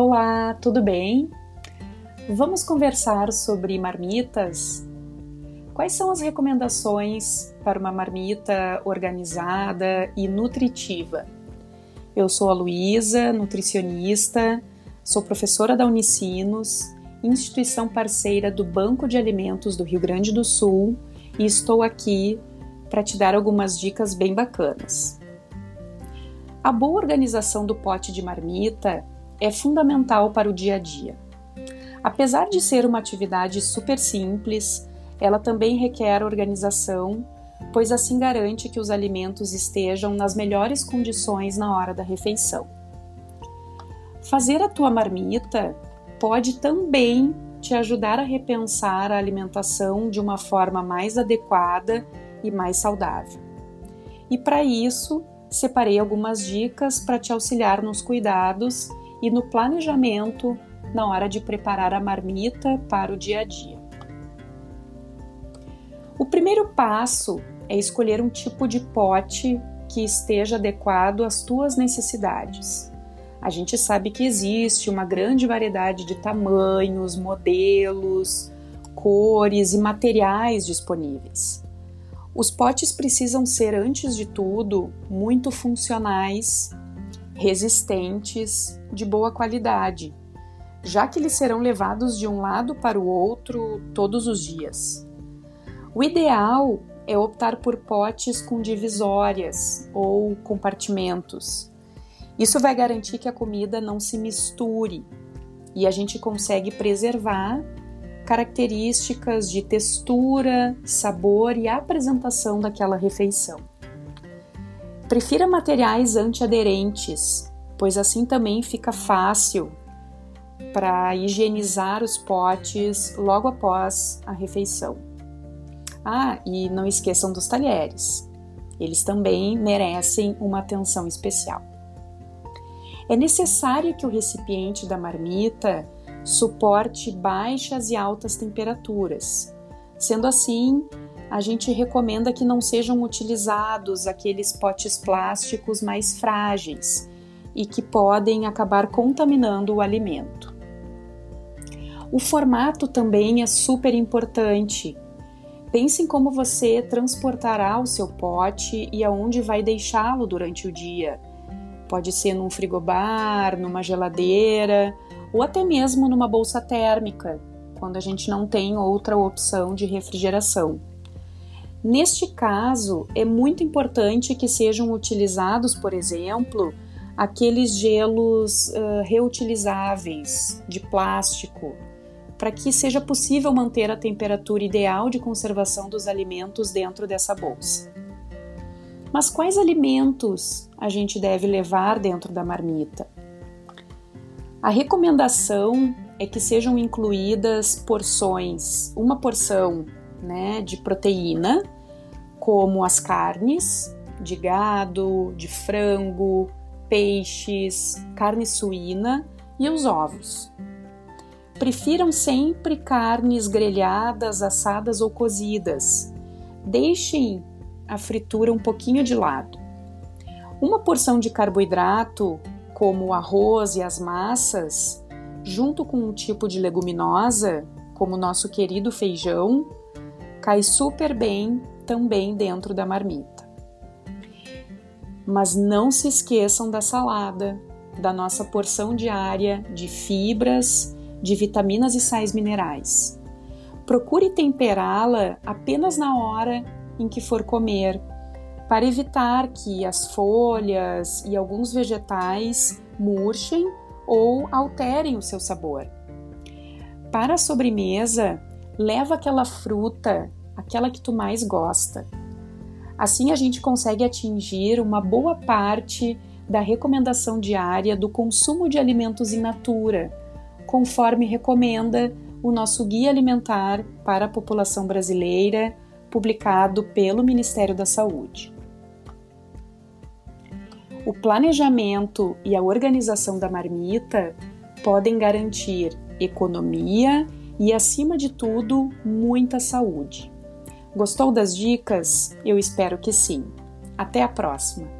Olá, tudo bem? Vamos conversar sobre marmitas? Quais são as recomendações para uma marmita organizada e nutritiva? Eu sou a Luísa, nutricionista, sou professora da Unicinos, instituição parceira do Banco de Alimentos do Rio Grande do Sul, e estou aqui para te dar algumas dicas bem bacanas. A boa organização do pote de marmita é fundamental para o dia a dia. Apesar de ser uma atividade super simples, ela também requer organização, pois assim garante que os alimentos estejam nas melhores condições na hora da refeição. Fazer a tua marmita pode também te ajudar a repensar a alimentação de uma forma mais adequada e mais saudável. E para isso, separei algumas dicas para te auxiliar nos cuidados e no planejamento na hora de preparar a marmita para o dia a dia. O primeiro passo é escolher um tipo de pote que esteja adequado às tuas necessidades. A gente sabe que existe uma grande variedade de tamanhos, modelos, cores e materiais disponíveis. Os potes precisam ser, antes de tudo, muito funcionais resistentes, de boa qualidade, já que eles serão levados de um lado para o outro todos os dias. O ideal é optar por potes com divisórias ou compartimentos. Isso vai garantir que a comida não se misture e a gente consegue preservar características de textura, sabor e apresentação daquela refeição. Prefira materiais antiaderentes, pois assim também fica fácil para higienizar os potes logo após a refeição. Ah, e não esqueçam dos talheres. Eles também merecem uma atenção especial. É necessário que o recipiente da marmita suporte baixas e altas temperaturas. Sendo assim, a gente recomenda que não sejam utilizados aqueles potes plásticos mais frágeis e que podem acabar contaminando o alimento. O formato também é super importante. Pense em como você transportará o seu pote e aonde vai deixá-lo durante o dia. Pode ser num frigobar, numa geladeira ou até mesmo numa bolsa térmica, quando a gente não tem outra opção de refrigeração. Neste caso, é muito importante que sejam utilizados, por exemplo, aqueles gelos uh, reutilizáveis de plástico, para que seja possível manter a temperatura ideal de conservação dos alimentos dentro dessa bolsa. Mas quais alimentos a gente deve levar dentro da marmita? A recomendação é que sejam incluídas porções, uma porção né, de proteína, como as carnes de gado, de frango, peixes, carne suína e os ovos. Prefiram sempre carnes grelhadas, assadas ou cozidas. Deixem a fritura um pouquinho de lado. Uma porção de carboidrato, como o arroz e as massas, junto com um tipo de leguminosa, como o nosso querido feijão, cai super bem também dentro da marmita. Mas não se esqueçam da salada, da nossa porção diária de fibras, de vitaminas e sais minerais. Procure temperá-la apenas na hora em que for comer, para evitar que as folhas e alguns vegetais murchem ou alterem o seu sabor. Para a sobremesa, leva aquela fruta aquela que tu mais gosta. Assim a gente consegue atingir uma boa parte da recomendação diária do consumo de alimentos in natura, conforme recomenda o nosso Guia Alimentar para a População Brasileira, publicado pelo Ministério da Saúde. O planejamento e a organização da marmita podem garantir economia e, acima de tudo, muita saúde. Gostou das dicas? Eu espero que sim. Até a próxima!